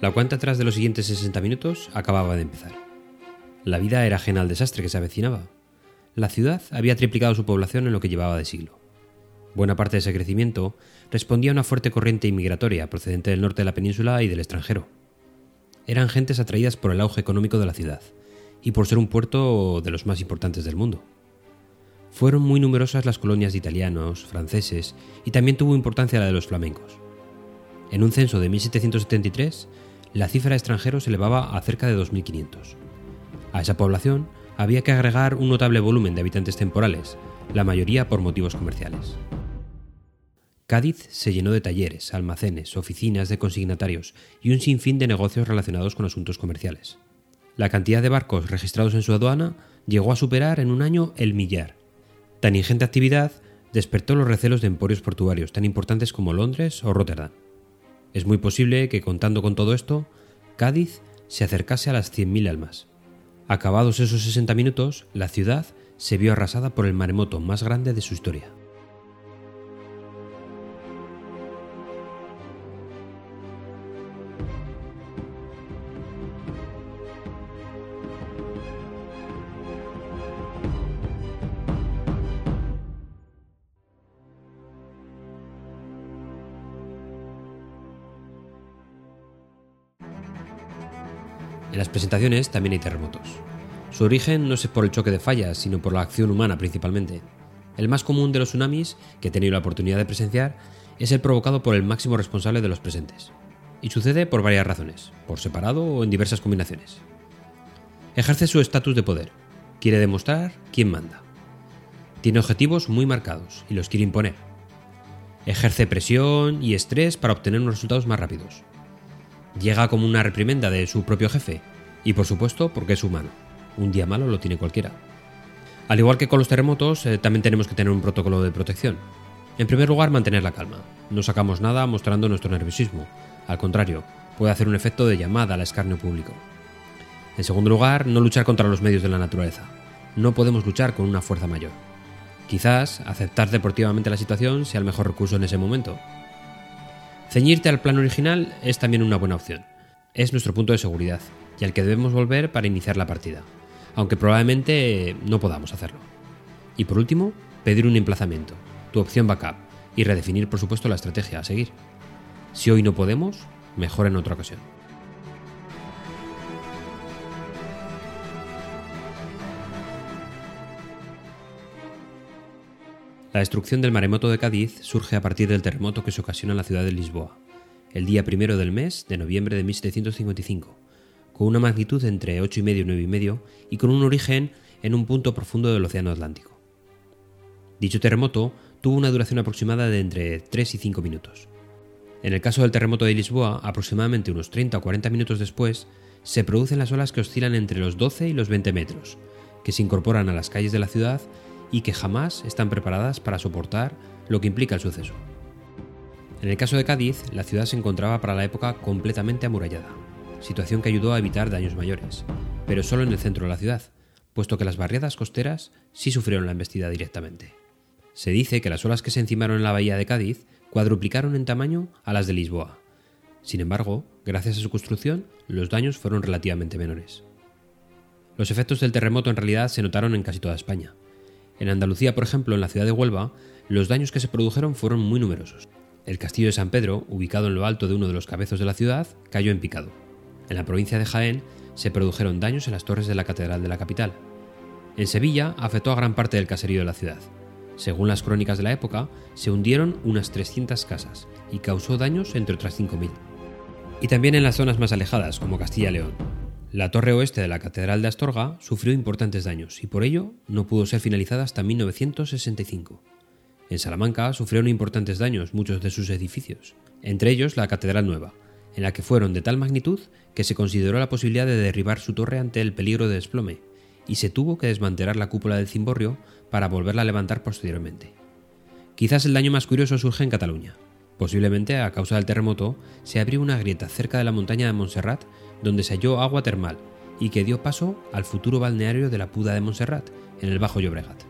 La cuenta atrás de los siguientes 60 minutos acababa de empezar. La vida era ajena al desastre que se avecinaba. La ciudad había triplicado su población en lo que llevaba de siglo. Buena parte de ese crecimiento respondía a una fuerte corriente inmigratoria procedente del norte de la península y del extranjero. Eran gentes atraídas por el auge económico de la ciudad y por ser un puerto de los más importantes del mundo. Fueron muy numerosas las colonias de italianos, franceses y también tuvo importancia la de los flamencos. En un censo de 1773, la cifra de extranjeros se elevaba a cerca de 2.500. A esa población había que agregar un notable volumen de habitantes temporales, la mayoría por motivos comerciales. Cádiz se llenó de talleres, almacenes, oficinas de consignatarios y un sinfín de negocios relacionados con asuntos comerciales. La cantidad de barcos registrados en su aduana llegó a superar en un año el millar. Tan ingente actividad despertó los recelos de emporios portuarios tan importantes como Londres o Rotterdam. Es muy posible que, contando con todo esto, Cádiz se acercase a las 100.000 almas. Acabados esos 60 minutos, la ciudad se vio arrasada por el maremoto más grande de su historia. En las presentaciones también hay terremotos. Su origen no es por el choque de fallas, sino por la acción humana principalmente. El más común de los tsunamis, que he tenido la oportunidad de presenciar, es el provocado por el máximo responsable de los presentes. Y sucede por varias razones, por separado o en diversas combinaciones. Ejerce su estatus de poder. Quiere demostrar quién manda. Tiene objetivos muy marcados y los quiere imponer. Ejerce presión y estrés para obtener unos resultados más rápidos llega como una reprimenda de su propio jefe, y por supuesto porque es humano. Un día malo lo tiene cualquiera. Al igual que con los terremotos, eh, también tenemos que tener un protocolo de protección. En primer lugar, mantener la calma. No sacamos nada mostrando nuestro nerviosismo. Al contrario, puede hacer un efecto de llamada al escarnio público. En segundo lugar, no luchar contra los medios de la naturaleza. No podemos luchar con una fuerza mayor. Quizás aceptar deportivamente la situación sea el mejor recurso en ese momento, Ceñirte al plan original es también una buena opción. Es nuestro punto de seguridad y al que debemos volver para iniciar la partida, aunque probablemente no podamos hacerlo. Y por último, pedir un emplazamiento, tu opción backup, y redefinir por supuesto la estrategia a seguir. Si hoy no podemos, mejor en otra ocasión. La destrucción del maremoto de Cádiz surge a partir del terremoto que se ocasiona en la ciudad de Lisboa, el día primero del mes de noviembre de 1755, con una magnitud entre 8,5 y 9,5 y con un origen en un punto profundo del Océano Atlántico. Dicho terremoto tuvo una duración aproximada de entre 3 y 5 minutos. En el caso del terremoto de Lisboa, aproximadamente unos 30 o 40 minutos después, se producen las olas que oscilan entre los 12 y los 20 metros, que se incorporan a las calles de la ciudad y que jamás están preparadas para soportar lo que implica el suceso. En el caso de Cádiz, la ciudad se encontraba para la época completamente amurallada, situación que ayudó a evitar daños mayores, pero solo en el centro de la ciudad, puesto que las barriadas costeras sí sufrieron la embestida directamente. Se dice que las olas que se encimaron en la bahía de Cádiz cuadruplicaron en tamaño a las de Lisboa. Sin embargo, gracias a su construcción, los daños fueron relativamente menores. Los efectos del terremoto en realidad se notaron en casi toda España, en Andalucía, por ejemplo, en la ciudad de Huelva, los daños que se produjeron fueron muy numerosos. El castillo de San Pedro, ubicado en lo alto de uno de los cabezos de la ciudad, cayó en picado. En la provincia de Jaén se produjeron daños en las torres de la catedral de la capital. En Sevilla afectó a gran parte del caserío de la ciudad. Según las crónicas de la época, se hundieron unas 300 casas y causó daños entre otras 5.000. Y también en las zonas más alejadas, como Castilla-León. La torre oeste de la Catedral de Astorga sufrió importantes daños y por ello no pudo ser finalizada hasta 1965. En Salamanca sufrieron importantes daños muchos de sus edificios, entre ellos la Catedral Nueva, en la que fueron de tal magnitud que se consideró la posibilidad de derribar su torre ante el peligro de desplome, y se tuvo que desmantelar la cúpula del cimborrio para volverla a levantar posteriormente. Quizás el daño más curioso surge en Cataluña. Posiblemente a causa del terremoto se abrió una grieta cerca de la montaña de Montserrat donde se halló agua termal y que dio paso al futuro balneario de la Puda de Montserrat, en el Bajo Llobregat.